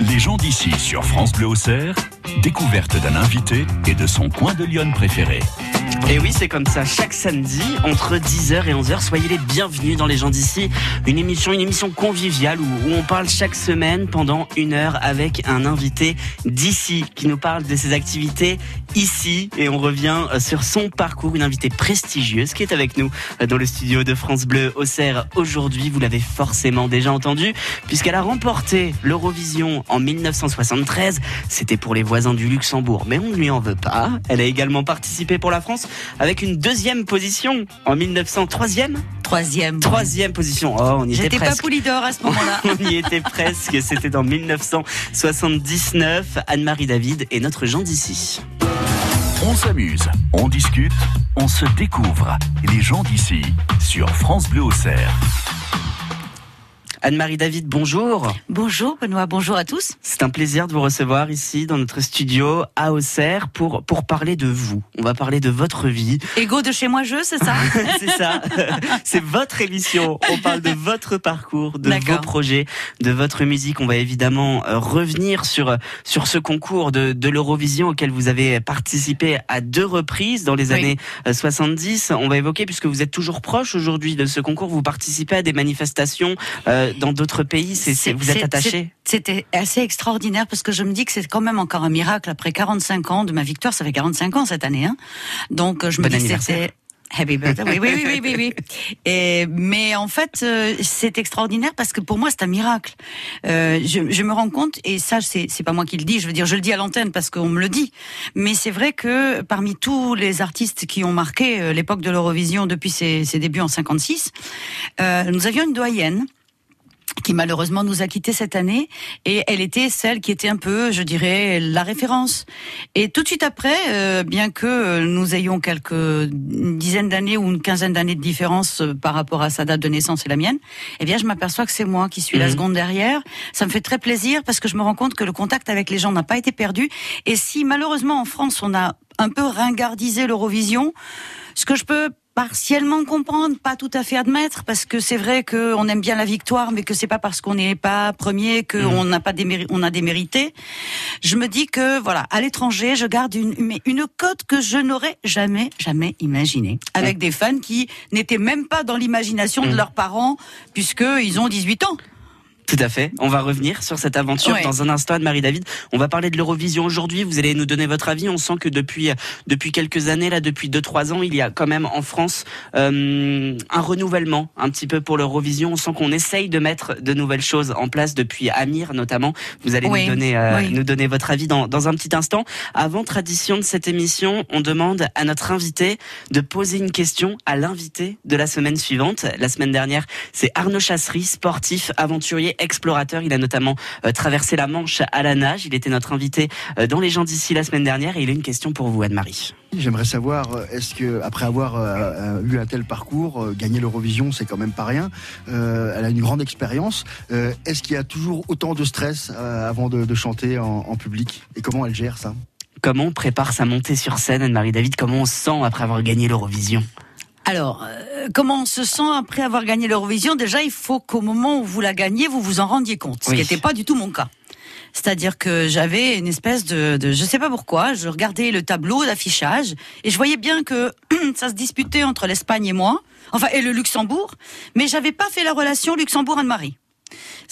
Les gens d'ici sur France Bleu Auxerre, découverte d'un invité et de son coin de Lyon préféré. Et oui, c'est comme ça. Chaque samedi, entre 10h et 11h, soyez les bienvenus dans Les gens d'ici. Une émission, une émission conviviale où, où, on parle chaque semaine pendant une heure avec un invité d'ici qui nous parle de ses activités ici. Et on revient euh, sur son parcours. Une invitée prestigieuse qui est avec nous euh, dans le studio de France Bleu Auxerre aujourd'hui. Vous l'avez forcément déjà entendu puisqu'elle a remporté l'Eurovision en 1973. C'était pour les voisins du Luxembourg, mais on ne lui en veut pas. Elle a également participé pour la France avec une deuxième position en 1903 Troisième? Troisième position. Oh, on y était J'étais presque. pas Poulidor à ce moment-là. on y était presque. C'était en 1979. Anne-Marie David et notre Jean d'ici. On s'amuse, on discute, on se découvre. Les gens d'ici sur France Bleu Auxerre. Anne-Marie David, bonjour. bonjour Benoît, bonjour à tous. C'est un plaisir de vous recevoir ici dans notre studio à Auxerre pour, pour parler de vous. On va parler de votre vie. Ego de chez moi je, c'est ça C'est ça. C'est votre émission. On parle de votre parcours, de vos projets, de votre musique. On va évidemment euh, revenir sur, sur ce concours de, de l'Eurovision auquel vous avez participé à deux reprises dans les Oui. années euh, 70. On va évoquer, puisque vous êtes toujours proche aujourd'hui de ce concours, vous participez à des manifestations euh, dans d'autres pays. C'est, vous êtes attaché? C'était assez extraordinaire parce que je me dis que c'est quand même encore un miracle après 45 ans de ma victoire. Ça fait 45 ans cette année. Hein. Donc je me dis que c'était... Happy birthday. Oui, oui, oui, oui, oui. oui. Et, mais en fait, euh, c'est extraordinaire parce que pour moi, c'est un miracle. Euh, je, je me rends compte, et ça, c'est pas moi qui le dis. Je veux dire, je le dis à l'antenne parce qu'on me le dit. Mais c'est vrai que parmi tous les artistes qui ont marqué euh, l'époque de l'Eurovision depuis ses, ses débuts en 56, euh, nous avions une doyenne qui malheureusement nous a quittés cette année et elle était celle qui était un peu, je dirais, la référence. Et tout de suite après, euh, bien que nous ayons quelques une dizaine d'années ou une quinzaine d'années de différence euh, par rapport à sa date de naissance et la mienne, eh bien je m'aperçois que c'est moi qui suis la Mhm. seconde derrière. Ça me fait très plaisir parce que je me rends compte que le contact avec les gens n'a pas été perdu. Et si malheureusement en France on a un peu ringardisé l'Eurovision, ce que je peux partiellement comprendre, pas tout à fait admettre, parce que c'est vrai qu'on aime bien la victoire, mais que c'est pas parce qu'on n'est pas premier qu'on n'a pas déméri- on a démérité. Je me dis que voilà, à l'étranger, je garde une une cote que je n'aurais jamais jamais imaginée, avec des fans qui n'étaient même pas dans l'imagination de Mm. leurs parents, puisque ils ont 18 ans. Tout à fait. On va revenir sur cette aventure Ouais. dans un instant, Anne-Marie David. On va parler de l'Eurovision aujourd'hui. Vous allez nous donner votre avis. On sent que depuis depuis quelques années, là, depuis deux trois ans, il y a quand même en France euh, un renouvellement un petit peu pour l'Eurovision. On sent qu'on essaye de mettre de nouvelles choses en place depuis Amir notamment. Vous allez Oui. nous donner euh, Oui. nous donner votre avis dans dans un petit instant. Avant tradition de cette émission, on demande à notre invité de poser une question à l'invité de la semaine suivante. La semaine dernière, c'est Arnaud Chassery, sportif, aventurier, explorateur. Il a notamment euh, traversé la Manche à la nage. Il était notre invité euh, dans Les gens d'ici la semaine dernière et il a une question pour vous, Anne-Marie. J'aimerais savoir, euh, est-ce que après avoir euh, eu un tel parcours, euh, gagner l'Eurovision, c'est quand même pas rien. Euh, elle a une grande expérience. Euh, est-ce qu'il y a toujours autant de stress euh, avant de, de chanter en, en public? Et comment elle gère ça? Comment on prépare sa montée sur scène, Anne-Marie David? Comment on se sent après avoir gagné l'Eurovision? Alors, euh, comment on se sent après avoir gagné l'Eurovision? Déjà, il faut qu'au moment où vous la gagnez, vous vous en rendiez compte, ce Oui. qui n'était pas du tout mon cas. C'est-à-dire que j'avais une espèce de, de, je sais pas pourquoi, je regardais le tableau d'affichage et je voyais bien que ça se disputait entre l'Espagne et moi, enfin et le Luxembourg, mais j'avais pas fait la relation Luxembourg-Anne-Marie.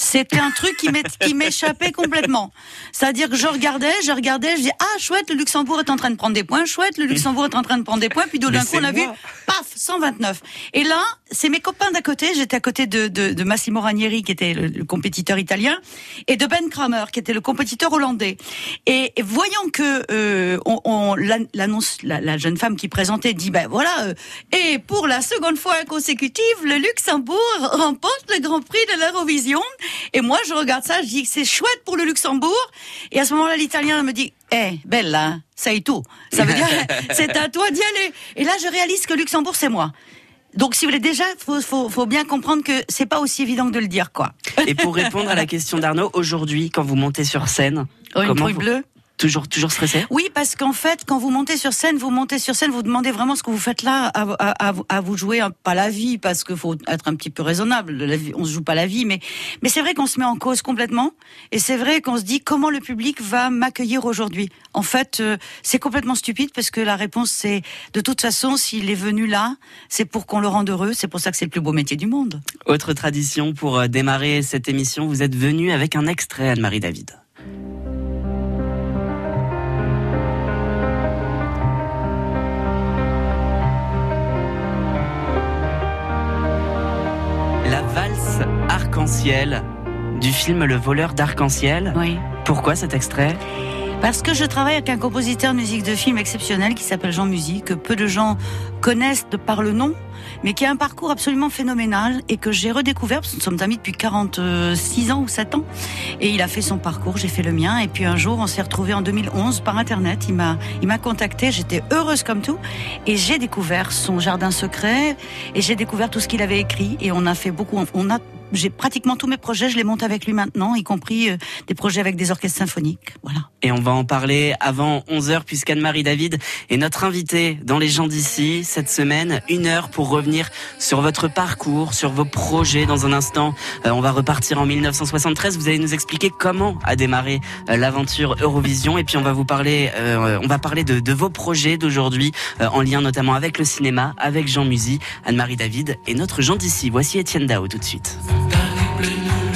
C'était un truc qui m'échappait complètement. C'est-à-dire que je regardais, je regardais, je dis ah chouette, le Luxembourg est en train de prendre des points, chouette, le Luxembourg est en train de prendre des points, puis d'un coup on a vu paf 129. Et là, c'est mes copains d'à côté, j'étais à côté de, de, de Massimo Ranieri qui était le, le compétiteur italien et de Ben Kramer qui était le compétiteur hollandais. Et, et voyant que euh, on, on- l'an- l'annonce, la, la jeune femme qui présentait dit ben voilà euh, et pour la seconde fois consécutive, le Luxembourg remporte le Grand Prix de l'Eurovision. Et moi, je regarde ça, je dis que c'est chouette pour le Luxembourg. Et à ce moment-là, l'Italien me dit, eh, bella, ça y tout. Ça veut dire, c'est à toi d'y aller. Et là, je réalise que Luxembourg, c'est moi. Donc, si vous voulez, déjà, faut, faut, faut bien comprendre que c'est pas aussi évident que de le dire, quoi. Et pour répondre à la question d'Arnaud, aujourd'hui, quand vous montez sur scène, Oh, une comment vous- bleue. Toujours, toujours stressé? Oui, parce qu'en fait, quand vous montez sur scène, vous montez sur scène, vous demandez vraiment ce que vous faites là à, à, à, vous jouer, pas la vie, parce qu'il faut être un petit peu raisonnable. La vie, on se joue pas la vie, mais mais c'est vrai qu'on se met en cause complètement, et c'est vrai qu'on se dit comment le public va m'accueillir aujourd'hui? En fait, euh, c'est complètement stupide parce que la réponse c'est de toute façon, s'il est venu là, c'est pour qu'on le rende heureux. C'est pour ça que c'est le plus beau métier du monde. Autre tradition pour euh, démarrer cette émission, vous êtes venu avec un extrait, Anne-Marie David. Arc-en-ciel du film Le voleur d'arc-en-ciel. Oui. Pourquoi cet extrait? Parce que je travaille avec un compositeur de musique de film exceptionnel qui s'appelle Jean Musique, que peu de gens connaissent de par le nom, mais qui a un parcours absolument phénoménal et que j'ai redécouvert, parce que nous sommes amis depuis 46 ans ou 7 ans. Et il a fait son parcours, j'ai fait le mien. Et puis un jour, on s'est retrouvés en 2011 par Internet. Il m'a, il m'a contacté, j'étais heureuse comme tout. Et j'ai découvert son jardin secret et j'ai découvert tout ce qu'il avait écrit. Et on a fait beaucoup, on a j'ai pratiquement tous mes projets, je les monte avec lui maintenant, y compris euh, des projets avec des orchestres symphoniques. Voilà. Et on va en parler avant 11h puisqu'Anne-Marie David est notre invitée dans Les gens d'ici cette semaine. Une heure pour revenir sur votre parcours, sur vos projets. Dans un instant, euh, on va repartir en 1973. Vous allez nous expliquer comment a démarré euh, l'aventure Eurovision et puis on va vous parler, on va parler de, de vos projets d'aujourd'hui en lien notamment avec le cinéma, avec Jean Musy, Anne-Marie David et notre Jean d'ici. Voici Étienne Dao tout de suite. You.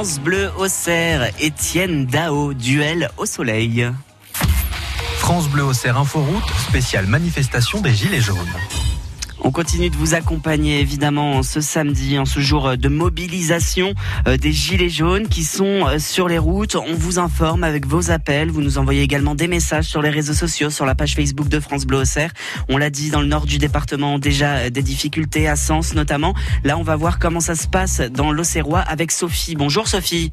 France Bleu Auxerre, Étienne Dao, duel au soleil. France Bleu Auxerre Inforoute, spéciale manifestation des Gilets jaunes. On continue de vous accompagner évidemment ce samedi, en ce jour de mobilisation euh, des Gilets jaunes qui sont euh, sur les routes. On vous informe avec vos appels. Vous nous envoyez également des messages sur les réseaux sociaux, sur la page Facebook de France Bleu Auxerre. On l'a dit dans le nord du département, déjà euh, des difficultés à Sens notamment. Là, on va voir comment ça se passe dans l'Auxerrois avec Sophie. Bonjour Sophie.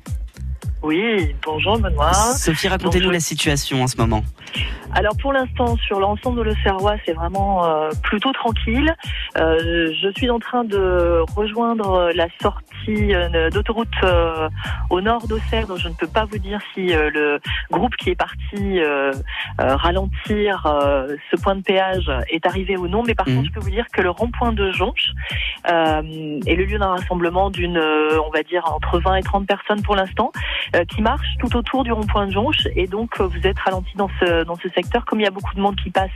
Oui, bonjour Benoît. Sophie, racontez-nous la situation en ce moment. Alors pour l'instant, sur l'ensemble de l'Auxerrois, c'est vraiment euh, plutôt tranquille. Euh, je suis en train de rejoindre la sortie euh, d'autoroute euh, au nord d'Auxerre, donc je ne peux pas vous dire si euh, le groupe qui est parti euh, ralentir euh, ce point de péage est arrivé ou non. Mais par Mhm. contre, je peux vous dire que le rond-point de Jonche euh, est le lieu d'un rassemblement d'une, euh, on va dire, entre 20 et 30 personnes pour l'instant, qui marche tout autour du rond-point de Jonche. Et donc, euh, vous êtes ralenti dans ce, dans ce secteur. Comme il y a beaucoup de monde qui passe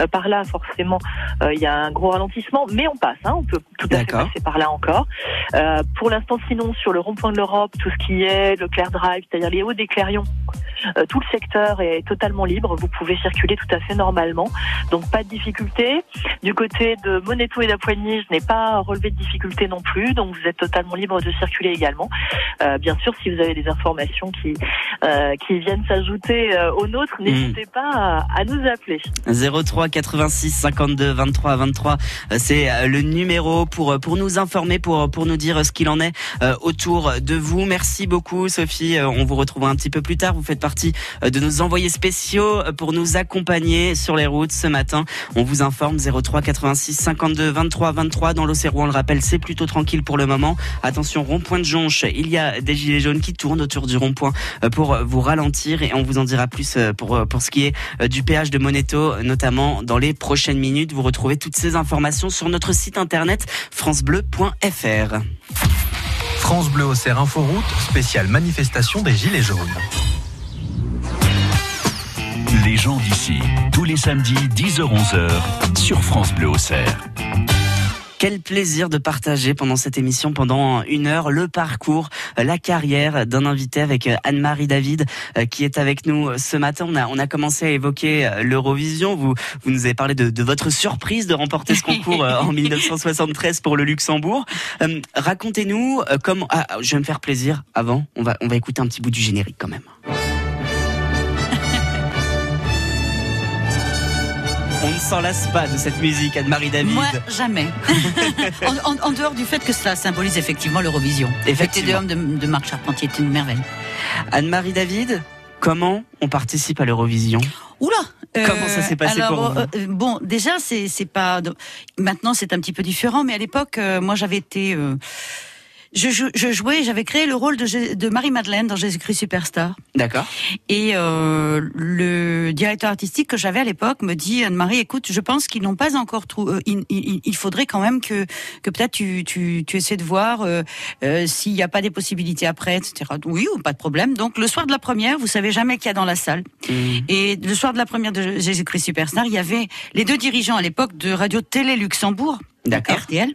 euh, par là, forcément, euh, il y a un gros ralentissement. Mais on passe, hein, on peut tout à fait passer par là encore. Euh, pour l'instant, sinon, sur le rond-point de l'Europe, tout ce qui est le Clair Drive, c'est-à-dire les hauts des Clairions, euh, tout le secteur est totalement libre. Vous pouvez circuler tout à fait normalement. Donc, pas de difficulté. Du côté de Moneto et d'Apoigny, je n'ai pas relevé de difficulté non plus. Donc, vous êtes totalement libre de circuler également. Euh, bien sûr, si vous avez des informations qui, euh, qui viennent s'ajouter euh, aux nôtres, n'hésitez pas à, à nous appeler. 03 86 52 23 23, euh, c'est euh, le numéro pour euh, pour nous informer, pour pour nous dire ce qu'il en est euh, autour de vous. Merci beaucoup Sophie. Euh, On vous retrouvera un petit peu plus tard. Vous faites partie euh, de nos envoyés spéciaux euh, pour nous accompagner sur les routes ce matin. On vous informe 03 86 52 23 23 dans l'Auxerrois. On le rappelle, c'est plutôt tranquille pour le moment. Attention, rond-point de Jonche. Il y a des gilets jaunes qui tournent autour du rond-point euh, pour vous ralentir et on vous en dira plus pour pour ce qui est du péage de Moneto, notamment dans les prochaines minutes. Vous retrouvez toutes ces informations sur notre site internet francebleu.fr. France Bleu Auxerre Inforoute, spéciale manifestation des Gilets jaunes. Les gens d'ici, tous les samedis 10h-11h sur France Bleu Auxerre. Quel plaisir de partager pendant cette émission, pendant une heure, le parcours, euh, la carrière d'un invité avec euh, Anne-Marie David euh, qui est avec nous ce matin. On a, on a commencé à évoquer l'Eurovision. Vous, vous nous avez parlé de, de votre surprise de remporter ce concours en 1973 pour le Luxembourg. Euh, Racontez-nous comment. Ah, je vais me faire plaisir. Avant, on va, on va écouter un petit bout du générique quand même. Ne s'en lasse pas de cette musique, Anne-Marie David. Moi, jamais. en, en- en dehors du fait que cela symbolise effectivement l'Eurovision. Effectivement. Effectivement. de, de Marc Charpentier est une merveille. Anne-Marie David, comment on participe à l'Eurovision? Oula Comment ça s'est passé alors, pour vous? euh, Bon, déjà, c'est c'est pas. Maintenant, c'est un petit peu différent, mais à l'époque, euh, moi, j'avais été. Euh, je, jou- je jouais, j'avais créé le rôle de, Marie-Madeleine dans Jésus-Christ Superstar. D'accord. Et euh, le directeur artistique que j'avais à l'époque me dit Anne-Marie, écoute, je pense qu'ils n'ont pas encore trouvé. il, il- il faudrait quand même que que peut-être tu, tu, tu essaies de voir euh, euh, s'il n'y a pas des possibilités après, etc. Oui, pas de problème. Donc le soir de la première, vous savez jamais qui y a dans la salle. Mmh. Et le soir de la première de Jésus-Christ Superstar, il y avait les deux dirigeants à l'époque de Radio Télé Luxembourg. D'accord. RTL.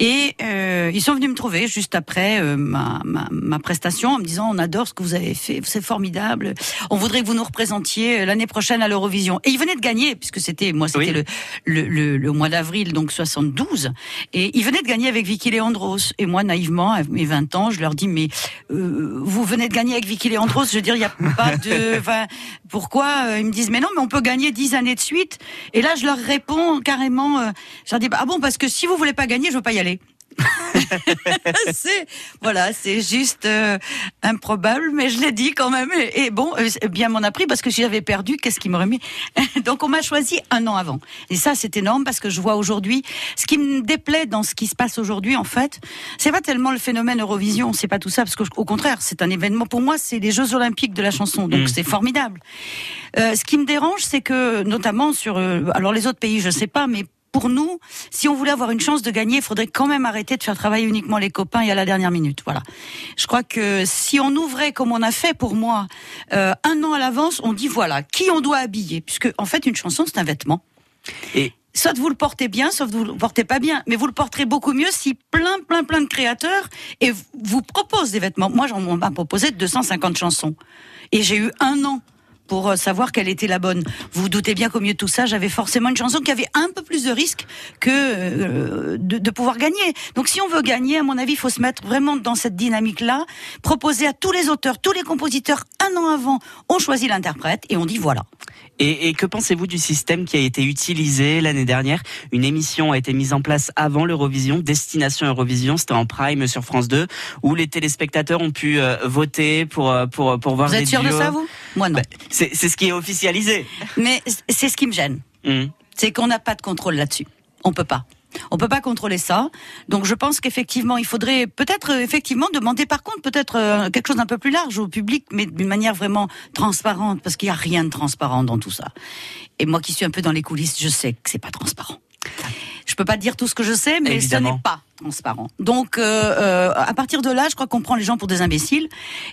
Et euh, ils sont venus me trouver juste après euh, ma, ma, ma prestation en me disant on adore ce que vous avez fait, c'est formidable. On voudrait que vous nous représentiez euh, l'année prochaine à l'Eurovision. Et ils venaient de gagner puisque c'était moi c'était Oui. le, le, le, le mois d'avril donc 72 et ils venaient de gagner avec Vicky Leandros et moi naïvement à mes 20 ans je leur dis mais euh, vous venez de gagner avec Vicky Leandros je veux dire il y a pas de enfin pourquoi Euh, ils me disent mais non mais on peut gagner 10 années de suite et là je leur réponds carrément euh, je leur dis bah, ah bon parce que si vous voulez pas gagner je veux pas y aller c'est voilà, c'est juste euh, improbable, mais je l'ai dit quand même. Et, et bon, euh, bien m'en a pris parce que si j'avais perdu, qu'est-ce qui m'aurait mis? Donc on m'a choisi un an avant. Et ça, c'est énorme parce que je vois aujourd'hui ce qui me déplaît dans ce qui se passe aujourd'hui. En fait, c'est pas tellement le phénomène Eurovision, c'est pas tout ça, parce que au contraire, c'est un événement. Pour moi, c'est les Jeux Olympiques de la chanson, donc Mm. c'est formidable. Euh, ce qui me dérange, c'est que notamment sur, alors les autres pays, je sais pas, mais pour nous, si on voulait avoir une chance de gagner, il faudrait quand même arrêter de faire travailler uniquement les copains et à la dernière minute. Voilà. Je crois que si on ouvrait comme on a fait pour moi, euh, un an à l'avance, on dit voilà qui on doit habiller, puisque en fait une chanson c'est un vêtement. Et soit vous le portez bien, soit vous le portez pas bien. Mais vous le porterez beaucoup mieux si plein, plein, plein de créateurs et vous proposent des vêtements. Moi, j'en m'a proposé 250 chansons. Et j'ai eu un an pour euh, savoir quelle était la bonne. Vous vous doutez bien qu'au milieu de tout ça, j'avais forcément une chanson qui avait un peu plus de risque que euh, de, de, pouvoir gagner. Donc si on veut gagner, à mon avis, il faut se mettre vraiment dans cette dynamique-là, proposer à tous les auteurs, tous les compositeurs, un an avant, on choisit l'interprète et on dit voilà. Et, et que pensez-vous du système qui a été utilisé l'année dernière? Une émission a été mise en place avant l'Eurovision, Destination Eurovision, c'était en prime sur France 2, où les téléspectateurs ont pu euh, voter pour, pour, pour voir vous des êtes sûr duos. de ça, vous? Moi non. Bah, c'est ce qui est officialisé. Mais c'est ce qui me gêne. Mmh. C'est qu'on n'a pas de contrôle là-dessus. On peut pas. On peut pas contrôler ça. Donc je pense qu'effectivement, il faudrait peut-être euh, effectivement demander par contre peut-être euh, quelque chose d'un peu plus large au public, mais d'une manière vraiment transparente, parce qu'il y a rien de transparent dans tout ça. Et moi qui suis un peu dans les coulisses, je sais que c'est pas transparent. Je peux pas dire tout ce que je sais, mais Évidemment. ce n'est pas transparent. Donc, euh, euh, à partir de là, je crois qu'on prend les gens pour des imbéciles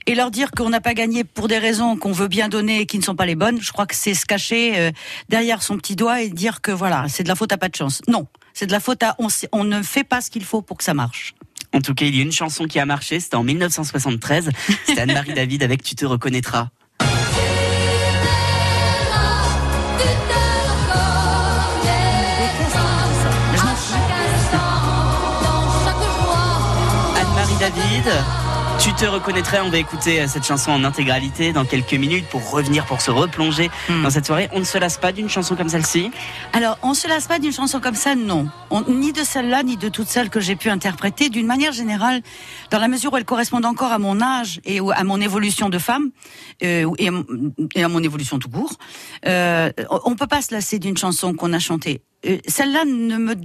et leur dire qu'on n'a pas gagné pour des raisons qu'on veut bien donner et qui ne sont pas les bonnes. Je crois que c'est se cacher euh, derrière son petit doigt et dire que voilà, c'est de la faute à pas de chance. Non, c'est de la faute à on, sait- on ne fait pas ce qu'il faut pour que ça marche. En tout cas, il y a une chanson qui a marché, c'était en 1973. C'était Anne-Marie David avec Tu te reconnaîtras. David, tu te reconnaîtrais. On va écouter euh, cette chanson en intégralité dans quelques minutes pour revenir, pour se replonger Hmm. dans cette soirée. On ne se lasse pas d'une chanson comme celle-ci? Alors, on se lasse pas d'une chanson comme ça, non. On- ni de celle-là, ni de toutes celles que j'ai pu interpréter. D'une manière générale, dans la mesure où elles correspondent encore à mon âge et à mon évolution de femme euh, et, à mon- et à mon évolution tout court, euh, on peut pas se lasser d'une chanson qu'on a chantée. Euh, Celle-là ne me,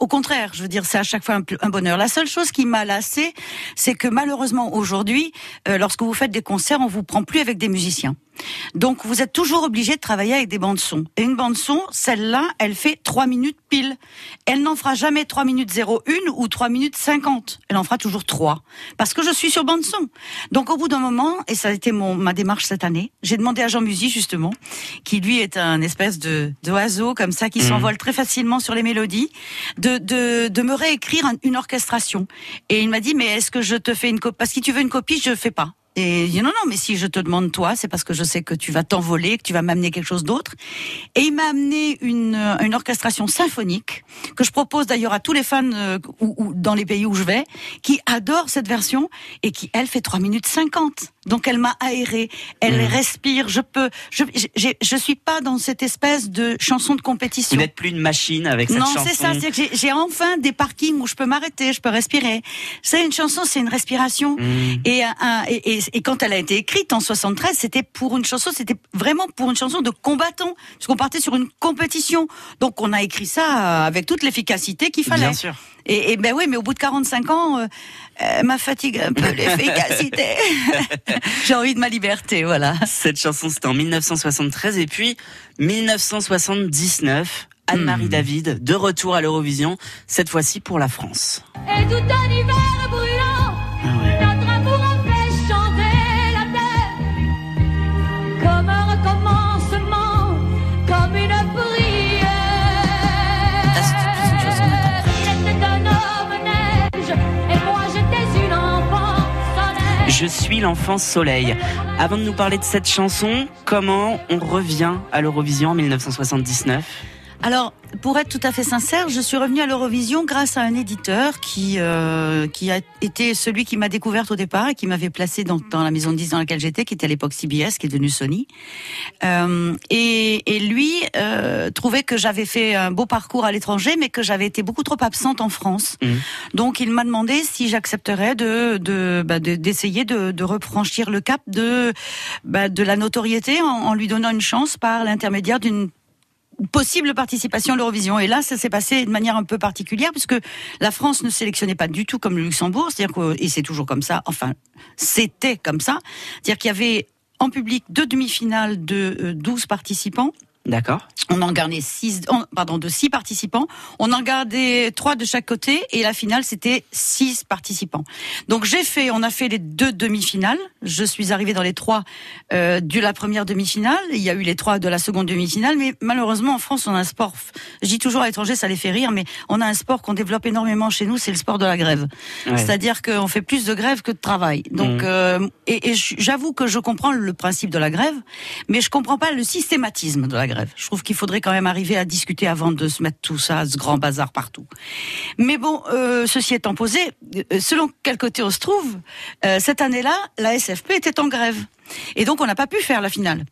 au contraire, je veux dire, c'est à chaque fois un, un bonheur. La seule chose qui m'a lassée, c'est que malheureusement aujourd'hui, euh, lorsque vous faites des concerts, on vous prend plus avec des musiciens. Donc vous êtes toujours obligé de travailler avec des bandes son. Et une bande son, celle-là, elle fait 3 minutes pile. Elle n'en fera jamais 3 minutes 01 ou 3 minutes 50. Elle en fera toujours 3. Parce que je suis sur bande son. Donc au bout d'un moment, et ça a été mon, ma démarche cette année, j'ai demandé à Jean Musy justement, qui lui est un espèce de d'oiseau comme ça, qui s'envole très facilement sur les mélodies, de, de, de me réécrire un- une orchestration. Et il m'a dit, mais est-ce que je te fais une copie Parce que si tu veux une copie, je fais pas. Et il dit non, non, mais si je te demande toi, c'est parce que je sais que tu vas t'envoler, que tu vas m'amener quelque chose d'autre. Et il m'a amené une, euh, une orchestration symphonique, que je propose d'ailleurs à tous les fans euh, ou, ou dans les pays où je vais, qui adorent cette version et qui, elle, fait 3 minutes 50. Donc elle m'a aéré, elle respire, je peux, je, j'ai- je suis pas dans cette espèce de chanson de Vous compétition. n'êtes plus une machine avec cette Non, chanson. c'est ça. C'est que j'ai- enfin des parkings où je peux m'arrêter, je peux respirer. C'est une chanson, c'est une respiration. Mmh. Et, un- un- et, et- et quand elle a été écrite en 73, c'était pour une chanson, c'était vraiment pour une chanson de combattant, puisqu'on partait sur une compétition. Donc on a écrit ça avec toute l'efficacité qu'il fallait. Bien sûr. Et, et ben oui, mais au bout de 45 ans, euh, euh, ma fatigue un peu l'efficacité. J'ai envie de ma liberté, voilà. Cette chanson, c'était en 1973. Et puis, 1979, Anne-Marie David, de retour à l'Eurovision, cette fois-ci pour la France. Et tout un hiver Je suis l'enfant soleil. Avant de nous parler de cette chanson, comment on revient à l'Eurovision en 1979 Alors, pour être tout à fait sincère, je suis revenue à l'Eurovision grâce à un éditeur qui euh, qui a été celui qui m'a découverte au départ et qui m'avait placée dans, dans la maison de 10 dans laquelle j'étais, qui était à l'époque CBS, qui est devenue Sony. Euh, et, et lui euh, trouvait que j'avais fait un beau parcours à l'étranger, mais que j'avais été beaucoup trop absente en France. Mhm. Donc, il m'a demandé si j'accepterais de de bah, de- d'essayer de, de refranchir le cap de bah, de la notoriété en, en lui donnant une chance par l'intermédiaire d'une possible participation à l'Eurovision. Et là, ça s'est passé de manière un peu particulière puisque la France ne sélectionnait pas du tout comme le Luxembourg, c'est-à-dire que et c'est toujours comme ça. Enfin, c'était comme ça, c'est-à-dire qu'il y avait en public deux demi-finales de euh, 12 participants. D'accord. On en gardait six, on- pardon, de six participants. On en gardait trois de chaque côté et la finale c'était six participants. Donc j'ai fait, on a fait les deux demi-finales. Je suis arrivée dans les trois euh, de la première demi-finale. Il y a eu les trois de la seconde demi-finale, mais malheureusement en France on a un sport. Je dis toujours à l'étranger, ça les fait rire, mais on a un sport qu'on développe énormément chez nous, c'est le sport de la grève. Ouais. C'est-à-dire qu'on fait plus de grève que de travail. Donc, Mhm. euh, et, et j'avoue que je comprends le principe de la grève, mais je comprends pas le systématisme de la grève. Je trouve qu'il faudrait quand même arriver à discuter avant de se mettre tout ça, ce grand bazar partout. Mais bon, euh, ceci étant posé, euh, selon quel côté on se trouve, euh, cette année-là, la SFP était en grève. Et donc, on n'a pas pu faire la finale.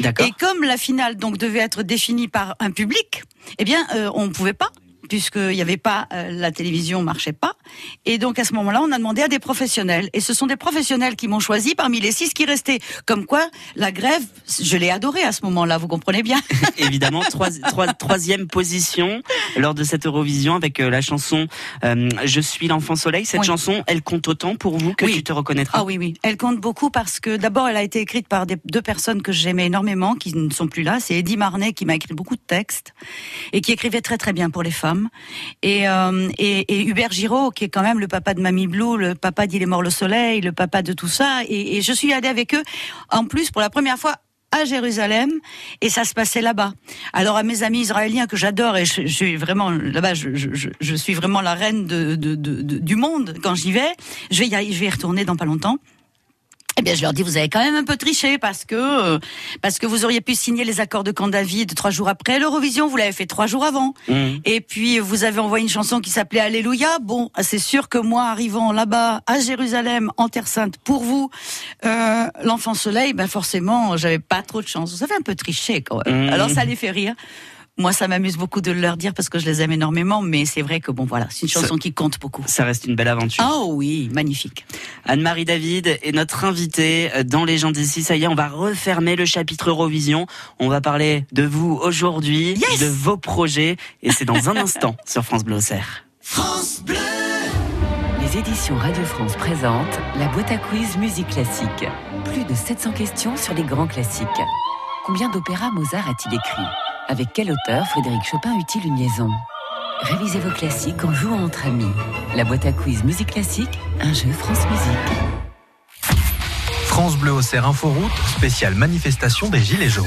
Et comme la finale donc devait être définie par un public, eh bien, euh, on ne pouvait pas puisqu'il n'y avait pas euh, la télévision marchait pas et donc à ce moment-là on a demandé à des professionnels et ce sont des professionnels qui m'ont choisi parmi les six qui restaient comme quoi la grève je l'ai adorée à ce moment-là vous comprenez bien Évidemment, trois, trois- troisième position lors de cette Eurovision avec euh, la chanson euh, Je suis l'enfant soleil. Cette Oui. chanson, elle compte autant pour vous que Oui. tu te reconnaîtras? Ah oui, oui. Elle compte beaucoup parce que d'abord, elle a été écrite par des, deux personnes que j'aimais énormément, qui ne sont plus là. C'est Eddie Marnet qui m'a écrit beaucoup de textes et qui écrivait très très bien pour les femmes. Et, euh, et, Hubert Giraud, qui est quand même le papa de Mamie Blue, le papa d'Il est mort le soleil, le papa de tout ça. Et, je suis allée avec eux, en plus, pour la première fois à Jérusalem et ça se passait là-bas. Alors à mes amis israéliens que j'adore et je, suis vraiment là-bas, je, suis vraiment la reine du monde quand j'y vais. Je y, je vais y retourner dans pas longtemps. Eh bien, je leur dis, vous avez quand même un peu triché parce que euh, parce que vous auriez pu signer les accords de Camp David trois jours après l'Eurovision. Vous l'avez fait trois jours avant. Mmh. Et puis vous avez envoyé une chanson qui s'appelait Alléluia. Bon, c'est sûr que moi, arrivant là-bas à Jérusalem, en Terre Sainte, pour vous, euh, l'enfant soleil, ben forcément, j'avais pas trop de chance. Vous avez un peu triché quand même. Mmh. Alors ça les fait rire. Moi, ça m'amuse beaucoup de leur dire parce que je les aime énormément, mais c'est vrai que bon, voilà, c'est une chanson qui compte beaucoup. Ça reste une belle aventure. Oh oui, magnifique. Anne-Marie David est notre invitée dans Les gens d'ici. Ça y est, on va refermer le chapitre Eurovision. On va parler de vous aujourd'hui, Yes de vos projets. Et c'est dans un instant sur France Bleu Auxerre. Les éditions Radio France présentent la boîte à quiz musique classique. Plus de 700 questions sur les grands classiques. Combien d'opéras Mozart a-t-il écrit? Avec quel auteur Frédéric Chopin eut-il une liaison Révisez vos classiques en jouant entre amis. La boîte à quiz musique classique, un jeu France Musique. France Bleu Auxerre Inforoute, spéciale manifestation des Gilets jaunes.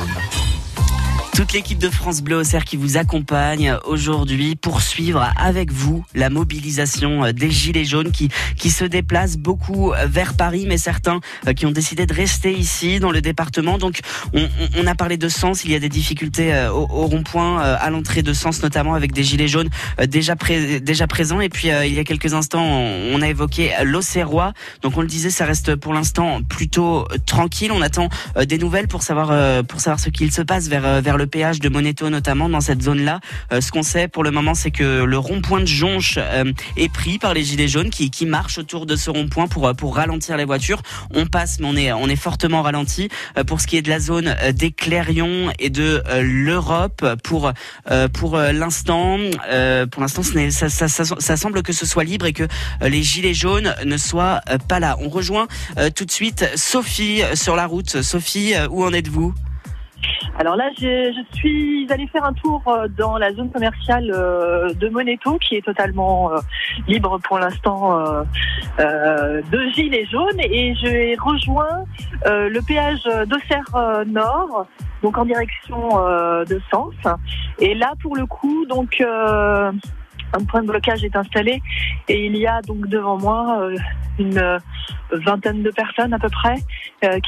Toute l'équipe de France Bleu Auxerre qui vous accompagne aujourd'hui pour suivre avec vous la mobilisation euh, des Gilets jaunes qui, qui se déplacent beaucoup euh, vers Paris, mais certains euh, qui ont décidé de rester ici dans le département. Donc on, on- a parlé de Sens, il y a des difficultés au, rond-point à l'entrée de Sens notamment avec des Gilets jaunes déjà, déjà présents. Et puis il y a quelques instants, on, on a évoqué l'Auxerrois. Donc on le disait, ça reste pour l'instant plutôt tranquille. On attend des nouvelles pour savoir pour savoir ce qu'il se passe vers vers le péage de Moneto notamment dans cette zone-là. Euh, ce qu'on sait pour le moment, c'est que le rond-point de Jonche euh, est pris par les gilets jaunes qui qui marchent autour de ce rond-point pour euh, pour ralentir les voitures. On passe, mais on est on est fortement ralenti. Euh, pour ce qui est de la zone euh, des Clérions et de l'Europe, pour pour l'instant, pour l'instant, ça, ça, ça, ça semble que ce soit libre et que les gilets jaunes ne soient pas là. On rejoint tout de suite Sophie sur la route. Sophie, où en êtes-vous? Alors là, je suis allée faire un tour euh, dans la zone commerciale euh, de Moneto, qui est totalement euh, libre pour l'instant de gilets jaunes, et j'ai rejoint le péage d'Auxerre Nord, donc en direction de Sens. Et là, pour le coup, donc un point de blocage est installé, et il y a donc devant moi une vingtaine de personnes à peu près,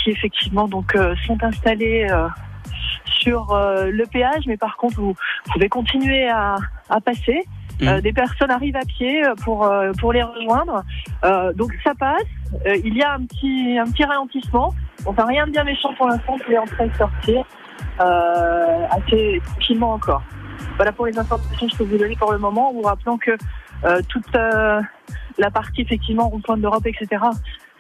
qui effectivement donc sont installées. Sur euh, le péage, mais par contre, vous pouvez continuer à, à passer. Mhm. Euh, des personnes arrivent à pied euh, pour pour les rejoindre. Donc ça passe. Il y a un petit un petit ralentissement. Enfin rien de bien méchant pour l'instant. Vous pouvez entrer et sortir euh, assez tranquillement encore. Voilà pour les informations que je peux vous donner pour le moment, en vous rappelant que euh, toute euh, la partie effectivement rond-point de l'Europe, etc.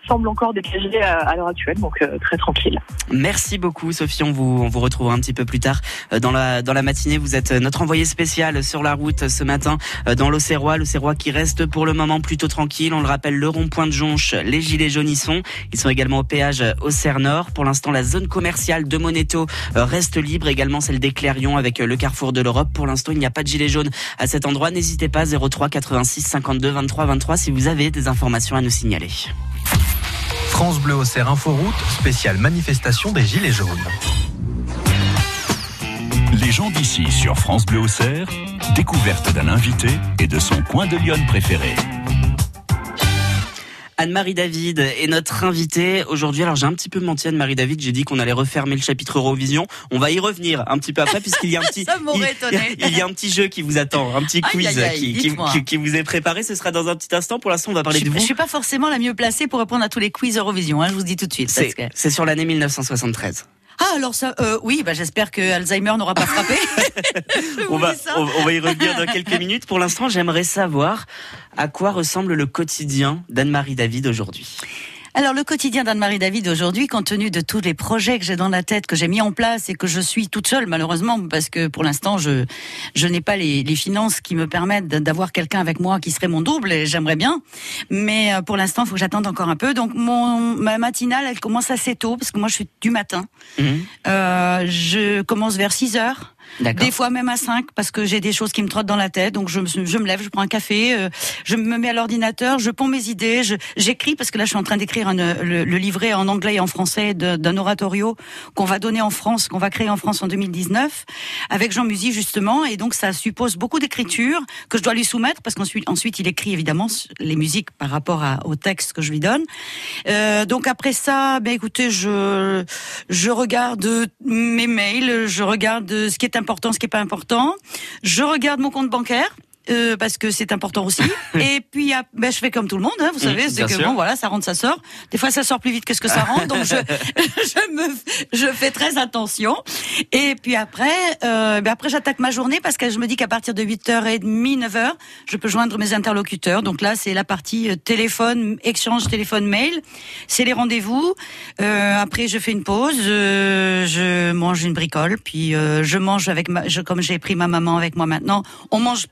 semble encore dégagé à, l'heure actuelle, donc euh, très tranquille. Merci beaucoup Sophie, on vous, on vous retrouvera un petit peu plus tard euh, dans la, dans la matinée. Vous êtes euh, notre envoyé spécial sur la route ce matin dans l'Auxerrois. L'Auxerrois qui reste pour le moment plutôt tranquille. On le rappelle, le rond-point de Jonche, les gilets jaunes y sont. Ils sont également au péage Auxerre Nord. Pour l'instant, la zone commerciale de Moneto reste libre, également celle des Clérions avec le carrefour de l'Europe. Pour l'instant, il n'y a pas de gilets jaunes à cet endroit. N'hésitez pas 03 86 52 23 23 si vous avez des informations à nous signaler. France Bleu Auxerre Inforoute, spéciale manifestation des Gilets jaunes. Les gens d'ici sur France Bleu Auxerre, découverte d'un invité et de son coin de Lyon préféré. Anne-Marie David est notre invitée aujourd'hui. Alors j'ai un petit peu menti Anne-Marie David, j'ai dit qu'on allait refermer le chapitre Eurovision. On va y revenir un petit peu après puisqu'il y a un petit il, il y a un petit jeu qui vous attend, un petit quiz aïe, aïe, qui, qui, dites-moi. qui- qui vous est préparé. Ce sera dans un petit instant. Pour l'instant, on va parler Je, de je vous. suis pas forcément la mieux placée pour répondre à tous les quiz Eurovision, hein, je vous dis tout de suite. C'est parce que- c'est sur l'année 1973. Ah alors ça, euh, oui, bah, j'espère que Alzheimer n'aura pas frappé. On va, on, on va y revenir dans quelques minutes. Pour l'instant, j'aimerais savoir à quoi ressemble le quotidien d'Anne-Marie David aujourd'hui. Alors le quotidien d'Anne-Marie David aujourd'hui, compte tenu de tous les projets que j'ai dans la tête, que j'ai mis en place et que je suis toute seule malheureusement, parce que pour l'instant je je n'ai pas les, les finances qui me permettent d'avoir quelqu'un avec moi qui serait mon double et j'aimerais bien, mais euh, pour l'instant il faut que j'attende encore un peu. Donc mon ma matinale elle commence assez tôt parce que moi je suis du matin. Mhm. Euh, je commence vers 6 heures. Des fois même à 5 parce que j'ai des choses qui me trottent dans la tête. Donc je me, je me lève, je prends un café, euh, je me mets à l'ordinateur, je ponds mes idées, j'écris parce que là je suis en train d'écrire euh, le, le livret en anglais et en français d'un oratorio qu'on va donner en France, qu'on va créer en France en 2019 avec Jean Musy justement. Et donc ça suppose beaucoup d'écriture que je dois lui soumettre parce qu'ensuite ensuite il écrit évidemment les musiques par rapport à, au texte que je lui donne. Euh, donc après ça, ben écoutez, je je regarde mes mails, je regarde ce qui est important, ce qui est pas important. Je regarde mon compte bancaire. Euh, parce que c'est important aussi. Et puis, ah, ben, je fais comme tout le monde, hein, vous savez, c'est que sûr. bon, voilà, ça rentre, ça sort. Des fois, ça sort plus vite que ce que ça rentre, donc je, je me, je fais très attention. Et puis après, euh, ben après, j'attaque ma journée parce que je me dis qu'à partir de 8h30, 9h, je peux joindre mes interlocuteurs. Donc là, c'est la partie euh, téléphone, échange téléphone-mail. C'est les rendez-vous. Euh, après, je fais une pause, euh, je mange une bricole, puis euh, je mange avec ma, je, comme j'ai pris ma maman avec moi maintenant, on mange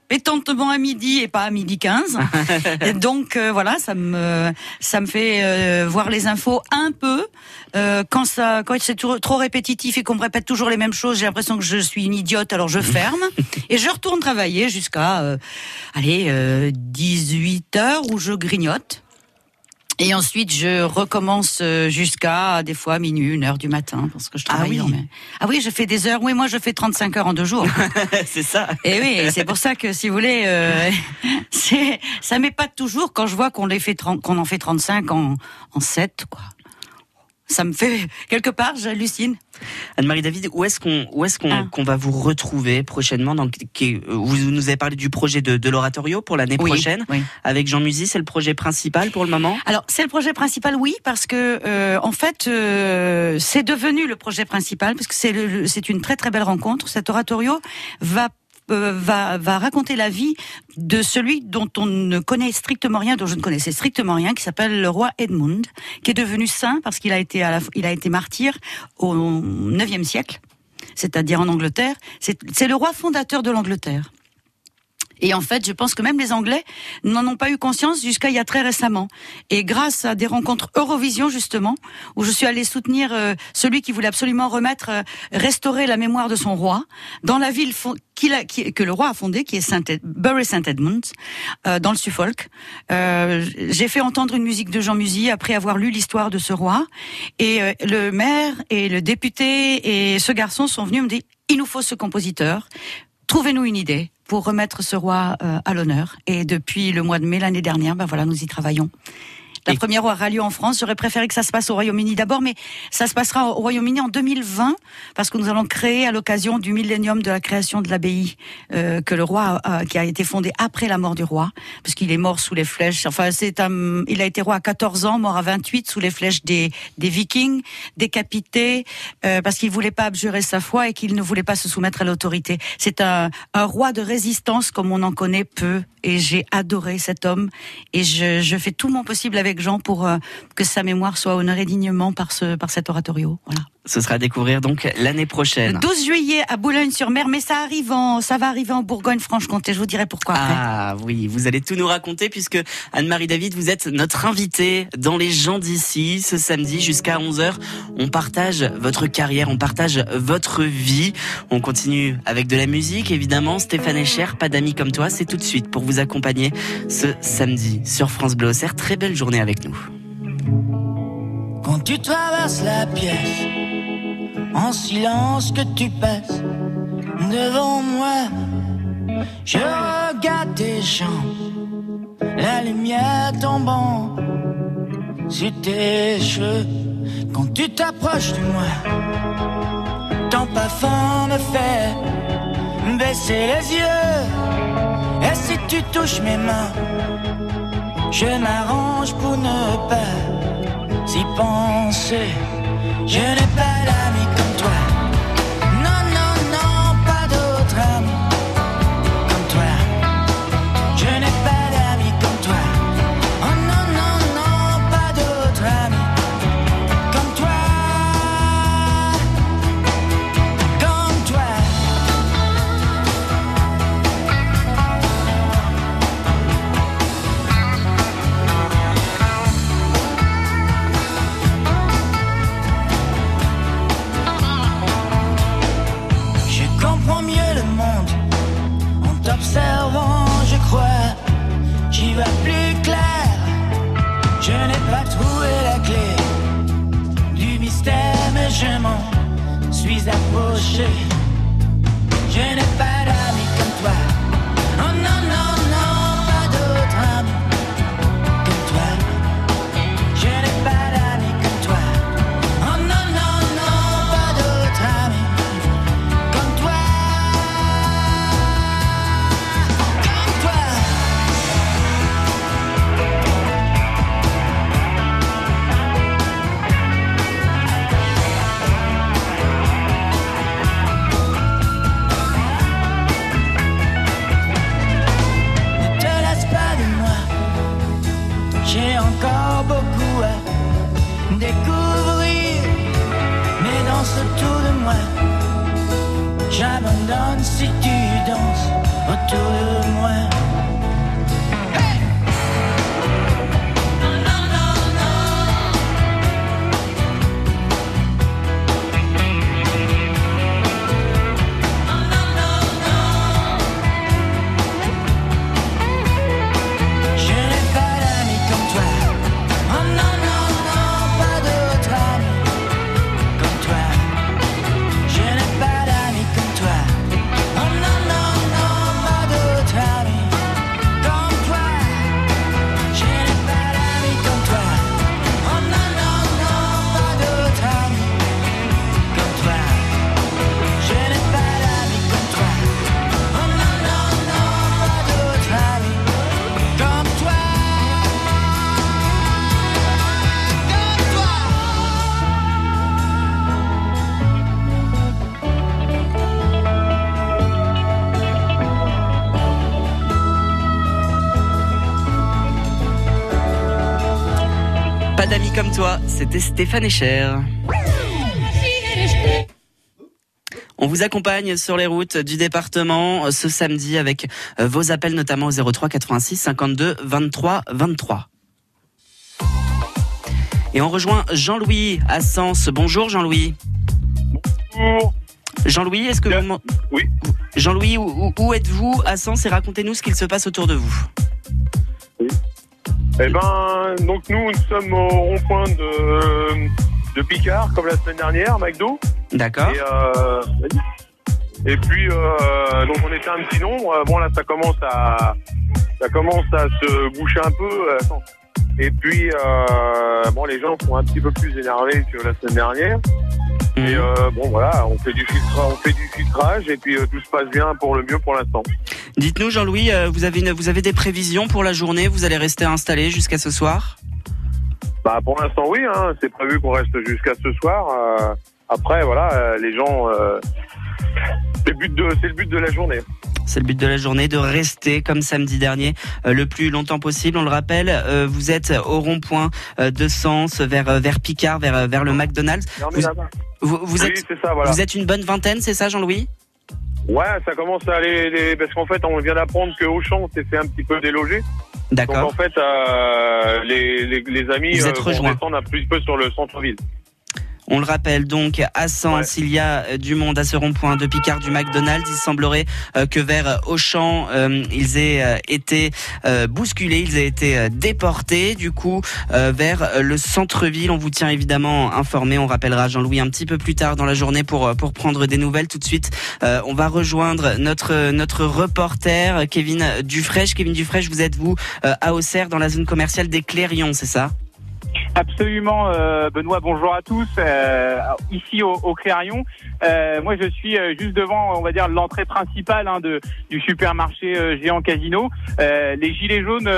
à midi et pas à midi 15. Et donc euh, voilà, ça me, ça me fait euh, voir les infos un peu. Euh, quand ça, quand c'est trop, répétitif et qu'on me répète toujours les mêmes choses, j'ai l'impression que je suis une idiote, alors je ferme et je retourne travailler jusqu'à, allez, euh, 18 heures où je grignote. Et ensuite, je recommence euh, jusqu'à des fois minuit, une heure du matin, parce que je Ah travaille. oui. dans mes- Ah oui, je fais des heures. Oui, moi, je fais 35 heures en deux jours. c'est ça. Et oui, c'est pour ça que si vous voulez, euh, ça m'épate toujours quand je vois qu'on les fait 30 qu'on en fait 35 en en 7 quoi. Ça me fait quelque part, j'hallucine. Anne-Marie David, où est-ce qu'on où est-ce qu'on Ah. va vous retrouver prochainement dans, Vous nous avez parlé du projet de, de l'oratorio pour l'année Oui, prochaine oui. avec Jean Musy, c'est le projet principal pour le moment? Alors c'est le projet principal, oui, parce que euh, en fait euh, c'est devenu le projet principal parce que c'est une très très belle rencontre. Cet oratorio va euh, va, va raconter la vie de celui dont on ne connaît strictement rien, dont je ne connaissais strictement rien, qui s'appelle le roi Edmund, qui est devenu saint parce qu'il a été il a été martyr au 9e siècle, c'est-à-dire en Angleterre. C'est le roi fondateur de l'Angleterre. Et en fait, je pense que même les Anglais n'en ont pas eu conscience jusqu'à il y a très récemment. Et grâce à des rencontres Eurovision justement, où je suis allée soutenir euh, celui qui voulait absolument remettre, euh, restaurer la mémoire de son roi dans la ville qu'il a- que le roi a fondée, qui est Saint Bury St euh, dans le Suffolk. Euh, J'ai fait entendre une musique de Jean Musy après avoir lu l'histoire de ce roi. Et euh, le maire et le député et ce garçon sont venus me dire il nous faut ce compositeur. Trouvez-nous une idée pour remettre ce roi euh, à l'honneur. Et depuis le mois de mai l'année dernière, ben voilà, nous y travaillons. La Et- première aura lieu en France. J'aurais préféré que ça se passe au Royaume-Uni d'abord, mais ça se passera au Royaume-Uni en 2020 parce que nous allons créer à l'occasion du millénium de la création de l'abbaye euh, que le roi a- qui a été fondé après la mort du roi, parce qu'il est mort sous les flèches. Enfin, c'est un, il a été roi à 14 ans, mort à 28 sous les flèches des, des Vikings, décapité euh, parce qu'il voulait pas abjurer sa foi et qu'il ne voulait pas se soumettre à l'autorité. C'est un, un roi de résistance comme on en connaît peu et j'ai adoré cet homme et je, je fais tout mon possible avec avec Jean pour euh, que sa mémoire soit honorée dignement par ce par cet oratorio. Voilà. Ce sera à découvrir donc l'année Le prochaine. 12 juillet à Boulogne-sur-Mer, mais ça arrive en, ça va arriver en Bourgogne-Franche-Comté. Je vous dirai pourquoi après. Ah oui, vous allez tout nous raconter puisque Anne-Marie David, vous êtes notre invitée dans les gens d'ici ce samedi jusqu'à 11h. On partage votre carrière, on partage votre vie. On continue avec de la musique évidemment. Stéphane Echer, pas d'amis comme toi, c'est tout de suite pour vous accompagner ce samedi sur France Bleu Auxerre. Très belle journée avec nous. Quand tu traverses la pièce, en silence que tu passes devant moi, je regarde tes jambes, la lumière tombant sur tes cheveux. Quand tu t'approches de moi, ton parfum me fait baisser les yeux. Et si tu touches mes mains, je m'arrange pour ne pas s'y penser. Je n'ai pas d'amis comme toi. En t'observant, je crois. J'y vois plus clair. Je n'ai pas trouvé la clé du mystère, mais je m'en suis approché. Je n'ai pas c'était Stéphane Echer. On vous accompagne sur les routes du département euh, ce samedi avec euh, vos appels notamment au 03 86 52 23 23. Et on rejoint Jean-Louis à Sens. Bonjour Jean-Louis. Bonjour. Jean-Louis, est-ce que vous... Oui. Jean-Louis, où, où- où êtes-vous à Sens et racontez-nous ce qu'il se passe autour de vous. Eh ben, donc nous, nous sommes au rond-point de, de Picard, comme la semaine dernière, McDo. D'accord Et, euh, et puis, euh, donc on était un petit nombre. Bon, là, ça commence à, ça commence à se boucher un peu. Attends. Et puis, euh, bon, les gens sont un petit peu plus énervés que la semaine dernière. Et euh, bon, voilà, on fait du filtrage, on fait du filtrage, et puis euh, tout se passe bien pour le mieux pour l'instant. Dites-nous Jean-Louis, euh, vous avez, une- vous avez des prévisions pour la journée? Vous allez rester installé jusqu'à ce soir? Bah pour l'instant oui, hein, c'est prévu qu'on reste jusqu'à ce soir. Euh, après voilà, les gens, c'est le but de c'est le but de la journée. C'est le but de la journée, de rester comme samedi dernier euh, le plus longtemps possible. On le rappelle, euh, vous êtes au rond-point euh, de Sens vers vers Picard, vers vers le McDonald's. Non, Vous, êtes c'est ça, voilà. vous êtes une bonne vingtaine, c'est ça, Jean-Louis? Ouais, ça commence à aller, les- parce qu'en fait, on vient d'apprendre que Auchan s'est fait un petit peu déloger. Donc D'accord. en fait, euh, les, les, les amis Vous êtes vont descendre un petit peu sur le centre-ville. On le rappelle donc à Sens, il y a euh, du monde à ce rond-point de Picard du McDonald's. Il semblerait euh, que vers Auchan, euh, ils aient été bousculés, ils aient été déportés. Du coup, vers le centre-ville, on vous tient évidemment informé. On rappellera Jean-Louis un petit peu plus tard dans la journée pour pour prendre des nouvelles. Tout de suite, on va rejoindre notre notre reporter Kevin Dufresne. Kevin Dufresne, vous êtes vous à Auxerre dans la zone commerciale des Clérions, c'est ça? Absolument, euh, Benoît. Bonjour à tous. Euh, ici au, au euh, moi je suis euh, juste devant, on va dire l'entrée principale hein, de, du supermarché euh, géant Casino. Euh, les gilets jaunes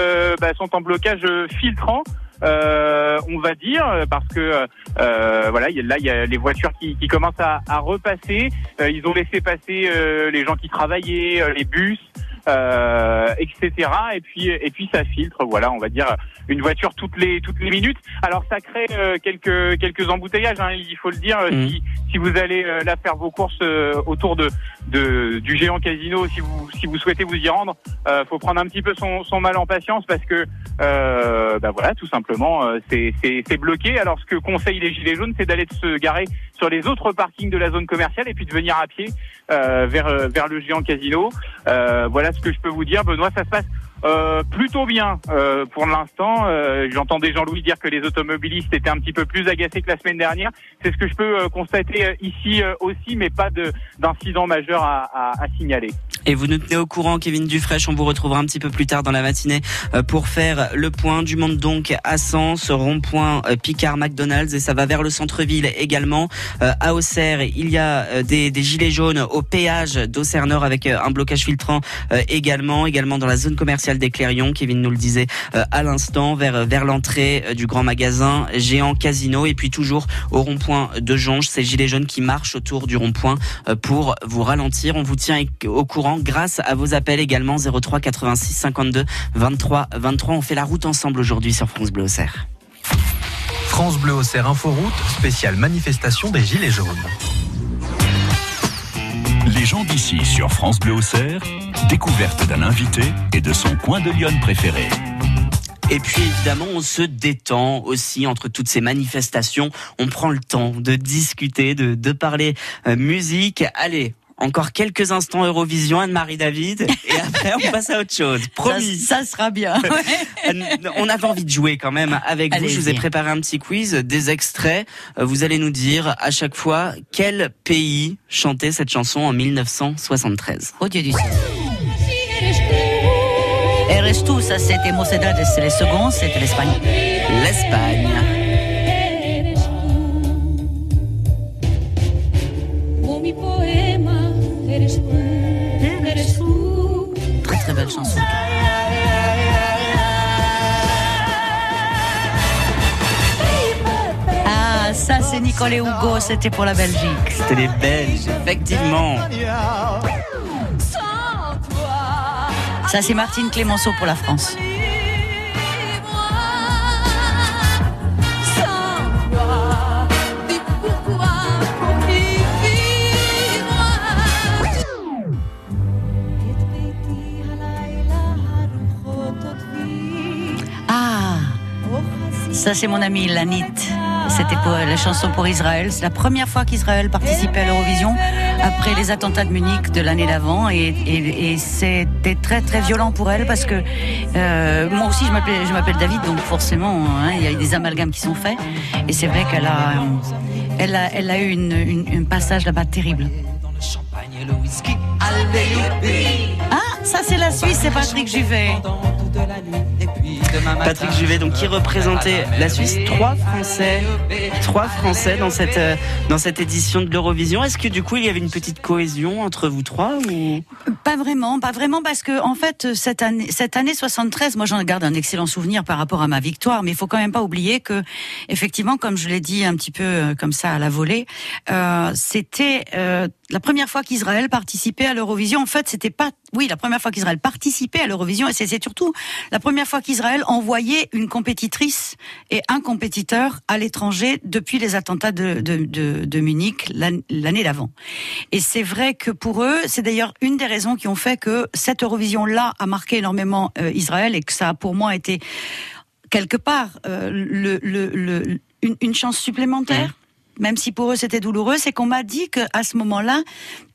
bah, sont en blocage filtrant. Euh, on va dire parce que euh, voilà il y a- là il y a les voitures qui, qui commencent à, à repasser Euh, ils ont laissé passer les gens qui travaillaient les bus etc et puis et puis ça filtre voilà on va dire une voiture toutes les toutes les minutes. Alors ça crée euh, quelques quelques embouteillages hein, il faut le dire. Euh, Mhm. si si vous allez euh, là faire vos courses euh, autour de, de du géant casino si vous si vous souhaitez vous y rendre euh, faut prendre un petit peu son, mal en patience parce que euh, bah voilà tout simplement euh, c'est bloqué. Alors ce que conseillent les gilets jaunes c'est d'aller se garer sur les autres parkings de la zone commerciale et puis de venir à pied euh, vers euh, vers le géant casino. Euh, voilà ce que je peux vous dire Benoît ça se passe euh, plutôt bien euh, pour l'instant. Euh, J'entendais Jean-Louis dire que les automobilistes étaient un petit peu plus agacés que la semaine dernière. C'est ce que je peux euh, constater euh, ici aussi, mais pas de- d'incident majeur à signaler. Et vous nous tenez au courant, Kevin Dufresne. On vous retrouvera un petit peu plus tard dans la matinée euh, pour faire le point du monde donc à Sens, rond-point euh, Picard McDonald's et ça va vers le centre-ville également. Euh, À Auxerre, il y a des, des gilets jaunes au péage d'Auxerre Nord avec un blocage filtrant également, également dans la zone commerciale des Clérions. Kevin nous le disait à l'instant vers vers l'entrée du grand magasin géant Casino et puis toujours au rond-point de Jonge, ces gilets jaunes qui marchent autour du rond-point pour vous ralentir. On vous tient au courant grâce à vos appels également 03 86 52 23 23. On fait la route ensemble aujourd'hui sur France Bleu Auxerre. France Bleu Auxerre Inforoute, spéciale manifestation des Gilets jaunes. Les gens d'ici sur France Bleu Auxerre, découverte d'un invité et de son coin de Lyon préféré. Et puis évidemment, on se détend aussi entre toutes ces manifestations. On prend le temps de discuter, de, de parler euh, musique. Allez. Encore quelques instants Eurovision, Anne-Marie David, et après on passe à autre chose. Promis. Ça, ça sera bien. On avait envie de jouer quand même avec vous. Je vous ai préparé un petit quiz, des extraits. Euh, Vous allez nous dire à chaque fois quel pays chantait cette chanson en 1973. Oh Dieu du ciel. Eres tú, ça c'était Mocedades, c'est les c'était l'Espagne. L'Espagne. Belle chanson. Ah, ça c'est Nicole et Hugo, c'était pour la Belgique. C'était les Belges, effectivement. Ça c'est Martine Clémenceau pour la France. Ça c'est mon ami Lanit. C'était pour la chanson pour Israël. C'est la première fois qu'Israël participait à l'Eurovision après les attentats de Munich de l'année d'avant. Et, c'était très très violent pour elle parce que euh, moi aussi je m'appelle David, donc forcément hein, il y a eu des amalgames qui sont faits. Et c'est vrai qu'elle a, elle a, elle a eu une, une- un passage là-bas terrible. Ah, ça c'est la Suisse, c'est Patrick Juvet. Patrick Juvet, donc qui représentait la Suisse, trois Français, trois Français dans cette euh, dans cette édition de l'Eurovision. Est-ce que du coup il y avait une petite cohésion entre vous trois ou? Pas vraiment, pas vraiment, parce que en fait cette année, cette année 73, moi j'en garde un excellent souvenir par rapport à ma victoire, mais il faut quand même pas oublier que, effectivement, comme je l'ai dit un petit peu euh, comme ça à la volée, euh, c'était euh, la première fois qu'Israël participait à l'Eurovision. En fait, c'était pas, oui, la première fois qu'Israël participait à l'Eurovision, et c'est surtout la première fois qu'Israël envoyait une compétitrice et un compétiteur à l'étranger depuis les attentats de, de, de, de Munich l'an- l'année d'avant. Et c'est vrai que pour eux, c'est d'ailleurs une des raisons qui ont fait que cette Eurovision-là a marqué énormément euh, Israël et que ça a pour moi été quelque part euh, le, le, le- une, une chance supplémentaire, même si pour eux c'était douloureux, c'est qu'on m'a dit qu'à ce moment-là,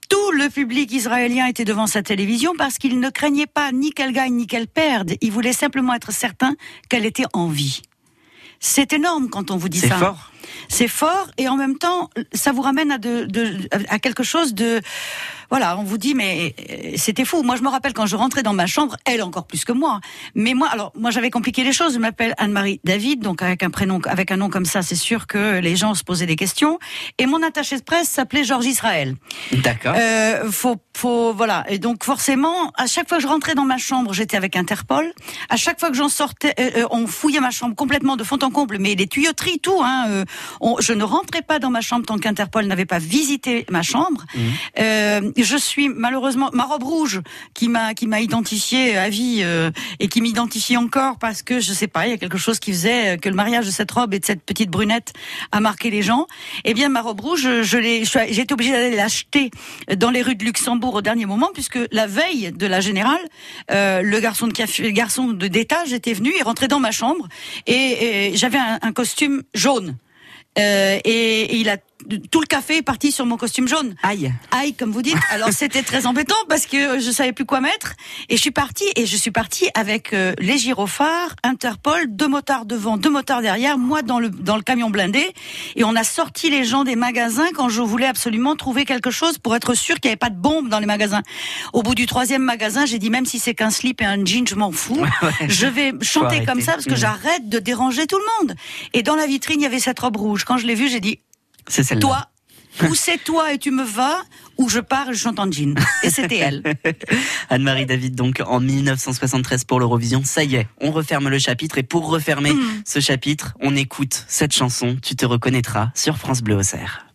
tout le public israélien était devant sa télévision parce qu'il ne craignait pas ni qu'elle gagne ni qu'elle perde. Il voulait simplement être certain qu'elle était en vie. C'est énorme quand on vous dit C'est ça. fort. C'est fort et en même temps, ça vous ramène à, de, de- à quelque chose de... Voilà, on vous dit, mais euh, c'était fou. Moi, je me rappelle quand je rentrais dans ma chambre, elle encore plus que moi. Mais moi, alors, moi, j'avais compliqué les choses. Je m'appelle Anne-Marie David, donc avec un prénom, avec un nom comme ça, c'est sûr que les gens se posaient des questions. Et mon attaché de presse s'appelait Georges Israël. D'accord. Euh, faut, faut, voilà. Et donc forcément, à chaque fois que je rentrais dans ma chambre, j'étais avec Interpol. À chaque fois que j'en sortais, euh, euh, on fouillait ma chambre complètement de fond en comble, mais les tuyauteries, tout. Hein, euh, on- je ne rentrais pas dans ma chambre tant qu'Interpol n'avait pas visité ma chambre. Euh, je suis malheureusement ma robe rouge qui m'a qui m'a identifié à vie euh, et qui m'identifie encore parce que je sais pas, il y a quelque chose qui faisait que le mariage de cette robe et de cette petite brunette a marqué les gens. Eh bien, ma robe rouge, je, l'ai, j'ai été obligée d'aller l'acheter dans les rues de Luxembourg au dernier moment puisque la veille de la générale, euh, le garçon de café, le garçon de d'étage était venu, il rentrait dans ma chambre et, j'avais un, costume jaune. Euh, et il a tout le café est parti sur mon costume jaune. Aïe. Aïe, comme vous dites. Alors c'était très embêtant parce que je savais plus quoi mettre. Et je suis partie et je suis partie avec euh, les gyrophares, Interpol, deux motards devant, deux motards derrière, moi dans le dans le camion blindé. Et on a sorti les gens des magasins quand je voulais absolument trouver quelque chose pour être sûr qu'il n'y avait pas de bombe dans les magasins. Au bout du troisième magasin, j'ai dit même si c'est qu'un slip et un jean, je m'en fous. Je vais chanter comme ça parce que Mhm. j'arrête de déranger tout le monde. Et dans la vitrine, il y avait cette robe rouge. Quand je l'ai vue, j'ai dit C'est celle-là. toi, ou c'est toi et tu me vas, ou je pars et je chante en jean. Et c'était elle. Anne-Marie David, donc en 1973 pour l'Eurovision. Ça y est, on referme le chapitre. Et pour refermer Hmm. ce chapitre, on écoute cette chanson. Tu te reconnaîtras sur France Bleu Auxerre.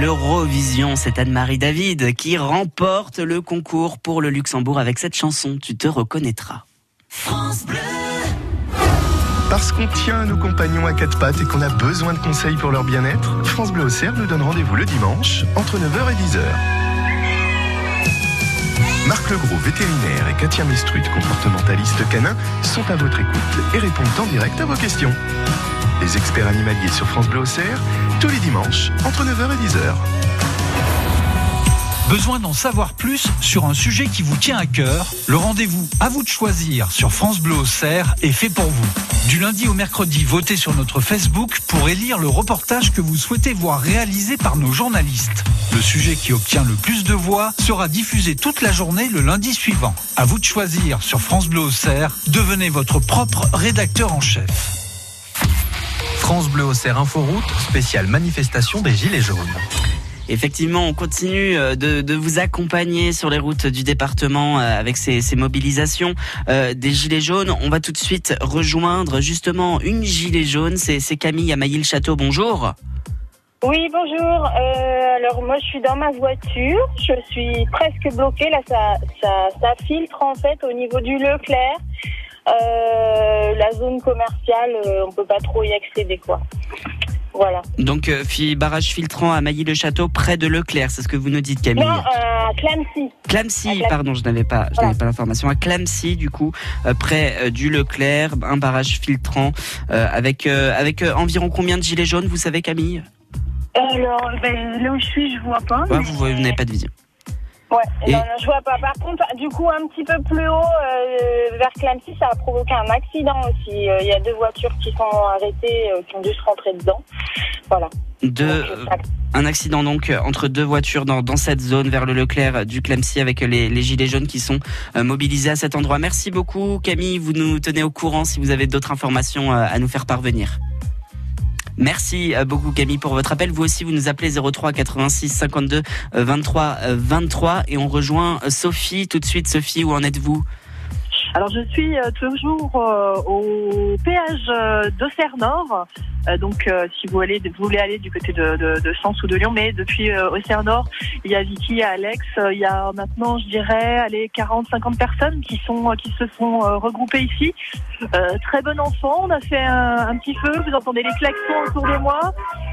l'Eurovision, c'est Anne-Marie David qui remporte le concours pour le Luxembourg avec cette chanson, Tu te reconnaîtras. Parce qu'on tient à nos compagnons à quatre pattes et qu'on a besoin de conseils pour leur bien-être, France Bleu Auxerre nous donne rendez-vous le dimanche entre 9h et 10h. Marc Legros, vétérinaire, et Katia Mestrut, comportementaliste canin, sont à votre écoute et répondent en direct à vos questions. Les experts animaliers sur France Bleu Auxerre, tous les dimanches entre 9h et 10h. Besoin d'en savoir plus sur un sujet qui vous tient à cœur? Le rendez-vous à vous de choisir sur France Bleu Auxerre est fait pour vous. Du lundi au mercredi, votez sur notre Facebook pour élire le reportage que vous souhaitez voir réalisé par nos journalistes. Le sujet qui obtient le plus de voix sera diffusé toute la journée le lundi suivant. À vous de choisir sur France Bleu Auxerre. Devenez votre propre rédacteur en chef. France Bleu Auxerre Inforoute, spéciale manifestation des Gilets jaunes. Effectivement, on continue euh, de, de, vous accompagner sur les routes du département euh, avec ces, ces mobilisations euh, des Gilets jaunes. On va tout de suite rejoindre justement une Gilet jaune, c'est Camille à Mailly-le-Château. Bonjour. Oui, bonjour. Euh, alors moi, je suis dans ma voiture. Je suis presque bloquée. Là, ça, ça, ça filtre en fait au niveau du Leclerc. Euh, la zone commerciale, euh, on peut pas trop y accéder, quoi. Voilà. Donc, euh, barrage filtrant à Mailly-le-Château, près de Leclerc, c'est ce que vous nous dites, Camille. Non, euh, Clamcy. Clamcy, À Clam- pardon, je n'avais pas, je Voilà. n'avais pas l'information. À Clamcy, du coup, euh, près euh, du Leclerc, un barrage filtrant euh, avec euh, avec euh, environ combien de gilets jaunes, vous savez, Camille? Alors, ben, là où je suis, je vois pas. Ouais, mais- Vous, vous n'avez pas de vision. Ouais, Et- non, non, je vois pas. Par contre, du coup, un petit peu plus haut, euh, vers Clamcy, ça a provoqué un accident aussi. Euh, Il y a deux voitures qui sont arrêtées, euh, qui ont dû se rentrer dedans. Voilà. De, Donc, un accident donc entre deux voitures dans, dans cette zone vers le Leclerc du Clamcy avec les, les gilets jaunes qui sont mobilisés à cet endroit. Merci beaucoup, Camille. Vous nous tenez au courant si vous avez d'autres informations à nous faire parvenir. Merci beaucoup Camille pour votre appel. Vous aussi, vous nous appelez 03 86 52 euh, 23 euh, 23 et on rejoint euh, Sophie tout de suite. Sophie, où en êtes-vous? Alors je suis euh, toujours euh, au péage euh, d'Auxerre Nord. Euh, donc si vous, vous voulez aller du côté de, de, de Sens ou de Lyon, mais depuis Auxerre Nord, il y a Vicky, il y a Alex, il y a maintenant je dirais allez 40-50 personnes qui sont qui se sont regroupées ici. Euh, très bon enfant, on a fait un, un petit feu, vous entendez les klaxons autour de moi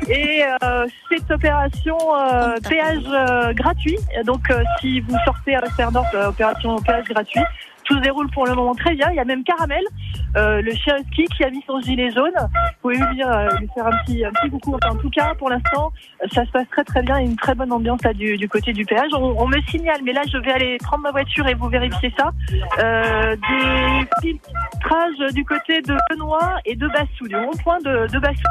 et euh, cette opération euh, péage gratuit. Donc si vous sortez à Auxerre Nord, opération péage gratuit. Tout se déroule pour le moment très bien. Il y a même Caramel, euh, le chien husky qui a mis son gilet jaune. Vous pouvez lui dire, euh, lui faire un petit, un petit coucou. En tout cas, pour l'instant, euh, ça se passe très très bien. Il y a une très bonne ambiance là du, du côté du péage. On, on me signale, mais là, je vais aller prendre ma voiture et vous vérifier ça. Euh, des filtrages du côté de Benoît et de Bassou, du rond-point de, de Bassou.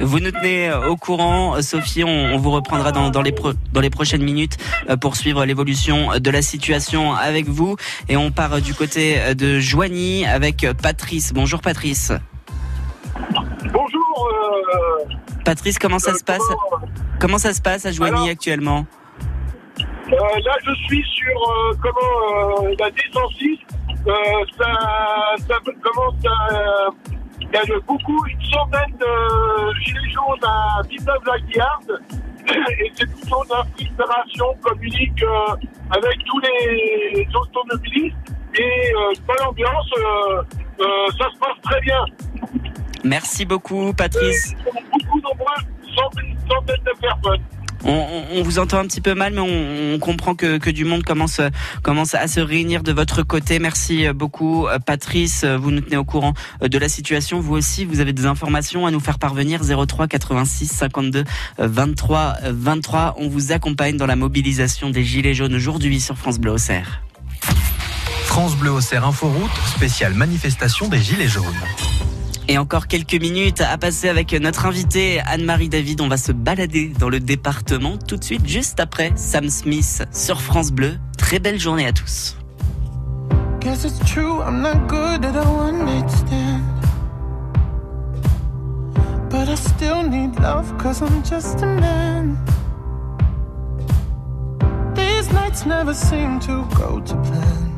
Vous nous tenez euh, au courant, Euh, Sophie. On, on vous reprendra dans, dans les pro- dans les prochaines minutes euh, pour suivre l'évolution de la situation avec vous. Et on part du côté de Joigny avec Patrice. Bonjour Patrice. Bonjour. euh, Patrice, comment ça se passe? Comment ça se passe à Joigny actuellement? euh, là, je suis sur comment la D106. Euh, ça, ça commence à. Il y a beaucoup, une centaine de gilets jaunes à Villeneuve-la-Guillarde. Et c'est plutôt de la frustration communique euh, avec tous les automobilistes. Et euh, bonne ambiance, euh, euh, ça se passe très bien. Merci beaucoup Patrice. Ils sont beaucoup nombreux, centaines de personnes. On, vous entend un petit peu mal, mais on, comprend que, du monde commence, commence à se réunir de votre côté. Merci beaucoup, Patrice. Vous nous tenez au courant de la situation. Vous aussi, vous avez des informations à nous faire parvenir. 03 86 52 euh, 23 euh, 23. On vous accompagne dans la mobilisation des Gilets jaunes aujourd'hui sur France Bleu Auxerre. France Bleu Auxerre Inforoute, spéciale manifestation des Gilets jaunes. Et encore quelques minutes à passer avec notre invité Anne-Marie David. On va se balader dans le département tout de suite, juste après Sam Smith sur France Bleu. Très belle journée à tous. Guess it's true, I'm not good at a one stand. But I still need love, cause I'm just a man. These nights never seem to go to plan.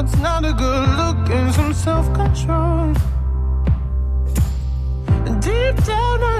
It's not a good look and some self control. Deep down, I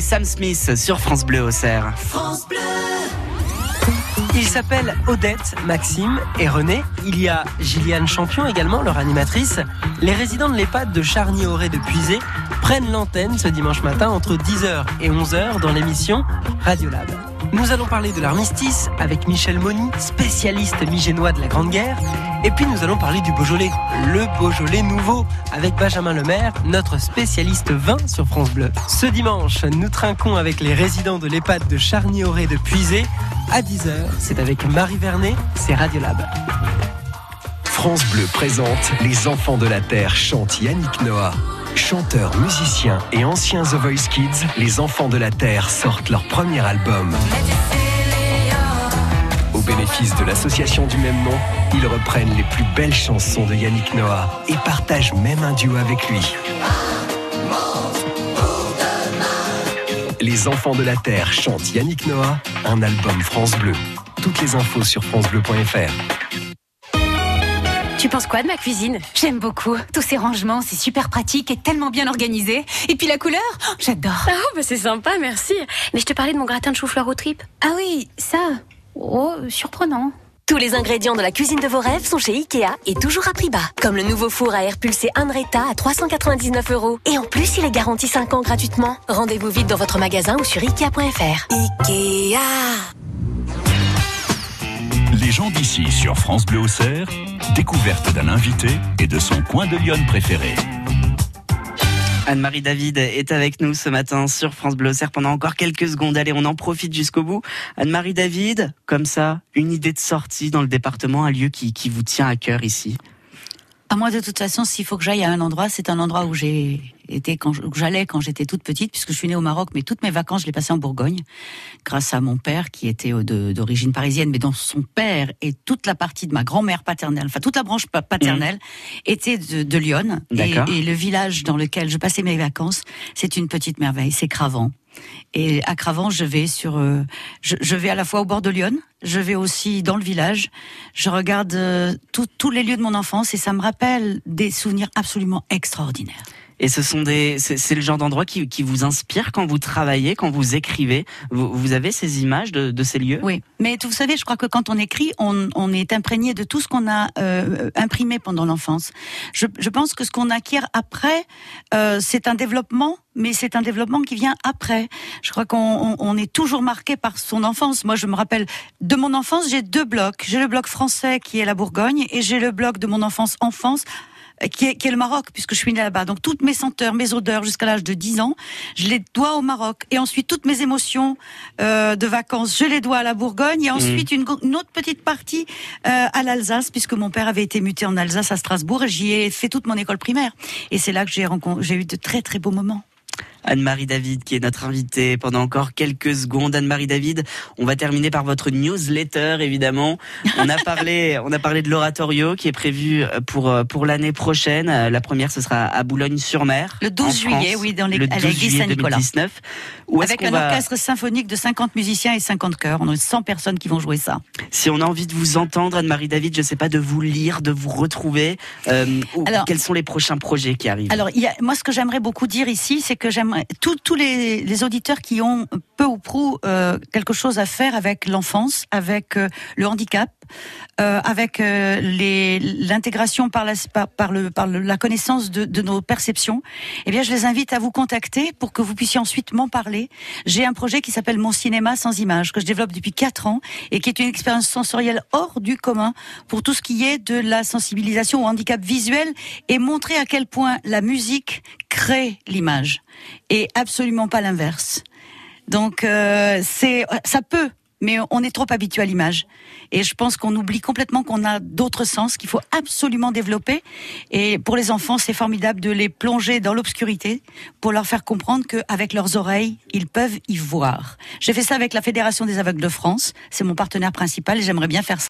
Sam Smith sur France Bleu Auxerre. France Bleu. Ils s'appellent Odette, Maxime et René. Il y a Gilliane Champion également, leur animatrice. Les résidents de l'EHPAD de Charny-Auré de Puisé prennent l'antenne ce dimanche matin entre 10h et 11h dans l'émission Radiolab. Nous allons parler de l'armistice avec Michel Moni, spécialiste migénois de la Grande Guerre. Et puis nous allons parler du Beaujolais, le Beaujolais nouveau, avec Benjamin Lemaire, notre spécialiste vin sur France Bleu. Ce dimanche, nous trinquons avec les résidents de l'EHPAD de Charny-Auré de Puisé. À 10h, c'est avec Marie Vernet, c'est Radiolab. France Bleu présente Les Enfants de la Terre chantent Yannick Noah. Chanteurs, musiciens et anciens The Voice Kids, Les Enfants de la Terre sortent leur premier album. Au bénéfice de l'association du même nom, ils reprennent les plus belles chansons de Yannick Noah et partagent même un duo avec lui. Les Enfants de la Terre chantent Yannick Noah, un album France Bleu. Toutes les infos sur francebleu.fr. Tu penses quoi de ma cuisine? J'aime beaucoup. Tous ces rangements, c'est super pratique et tellement bien organisé. Et puis la couleur, oh, j'adore. Ah, bah c'est sympa, merci. Mais je te parlais de mon gratin de chou-fleur aux tripes. Ah oui, ça. Oh, surprenant. Tous les ingrédients de la cuisine de vos rêves sont chez Ikea et toujours à prix bas. Comme le nouveau four à air pulsé Andretta à 399 euros. Et en plus, il est garanti 5 ans gratuitement. Rendez-vous vite dans votre magasin ou sur Ikea.fr. Ikea. Les gens d'ici sur France Bleu Auxerre, découverte d'un invité et de son coin de Lyon préféré. Anne-Marie David est avec nous ce matin sur France Bleu Auxerre pendant encore quelques secondes. Allez, on en profite jusqu'au bout. Anne-Marie David, comme ça, une idée de sortie dans le département, un lieu qui, qui vous tient à cœur ici À moi, de toute façon, s'il faut que j'aille à un endroit, c'est un endroit où j'ai été quand j'allais quand j'étais toute petite, puisque je suis née au Maroc, mais toutes mes vacances, je les passais en Bourgogne, grâce à mon père qui était euh, d'origine parisienne, mais dont son père et toute la partie de ma grand-mère paternelle, enfin toute la branche pa- paternelle, était de, de Lyon. Et, et le village dans lequel je passais mes vacances, c'est une petite merveille, c'est Cravant. Et à Cravant, je vais sur, euh, je, je vais à la fois au bord de Lyon, je vais aussi dans le village. Je regarde euh, tous les lieux de mon enfance et ça me rappelle des souvenirs absolument extraordinaires. Et ce sont des, c'est le genre d'endroit qui, vous inspire quand vous travaillez, quand vous écrivez. Vous, avez ces images de, ces lieux? Oui, mais vous savez, je crois que quand on écrit, on, est imprégné de tout ce qu'on a euh, imprimé pendant l'enfance. Je, pense que ce qu'on acquiert après, euh, c'est un développement, mais c'est un développement qui vient après. Je crois qu'on on- on est toujours marqué par son enfance. Moi, je me rappelle de mon enfance, j'ai deux blocs. J'ai le bloc français qui est la Bourgogne, et j'ai le bloc de mon enfance enfance qui est, qui est le Maroc, puisque je suis née là-bas. Donc toutes mes senteurs, mes odeurs jusqu'à l'âge de 10 ans, je les dois au Maroc. Et ensuite, toutes mes émotions euh, de vacances, je les dois à la Bourgogne. Et ensuite, une, autre petite partie euh, à l'Alsace, puisque mon père avait été muté en Alsace à Strasbourg. Et j'y ai fait toute mon école primaire. Et c'est là que j'ai eu de très très beaux moments. Anne-Marie David, qui est notre invitée pendant encore quelques secondes. Anne-Marie David, on va terminer par votre newsletter, évidemment. On a parlé, on a parlé de l'oratorio qui est prévu pour, pour l'année prochaine. La première, ce sera à Boulogne-sur-Mer. Le 12 en juillet, France, oui, dans les- le à 12 l'église juillet Saint-Nicolas. 2019. Où est-ce Avec un va- orchestre symphonique de 50 musiciens et 50 chœurs. On a 100 personnes qui vont jouer ça. Si on a envie de vous entendre, Anne-Marie David, je sais pas, de vous lire, de vous retrouver, euh, ou- Alors- quels sont les prochains projets qui arrivent? Alors, y a, moi, ce que j'aimerais beaucoup dire ici, c'est que tous les auditeurs qui ont peu ou prou euh, quelque chose à faire avec l'enfance, avec euh, le handicap, euh, avec euh, l'intégration par, la, connaissance de, de nos perceptions, eh bien, je les invite à vous contacter pour que vous puissiez ensuite m'en parler. J'ai un projet qui s'appelle Mon cinéma sans images que je développe depuis quatre ans et qui est une expérience sensorielle hors du commun pour tout ce qui est de la sensibilisation au handicap visuel et montrer à quel point la musique crée l'image et absolument pas l'inverse. Donc euh, c'est ça peut, mais on est trop habitué à l'image. Et je pense qu'on oublie complètement qu'on a d'autres sens qu'il faut absolument développer. Et pour les enfants, c'est formidable de les plonger dans l'obscurité pour leur faire comprendre qu'avec leurs oreilles, ils peuvent y voir. J'ai fait ça avec la Fédération des aveugles de France. C'est mon partenaire principal et j'aimerais bien faire ça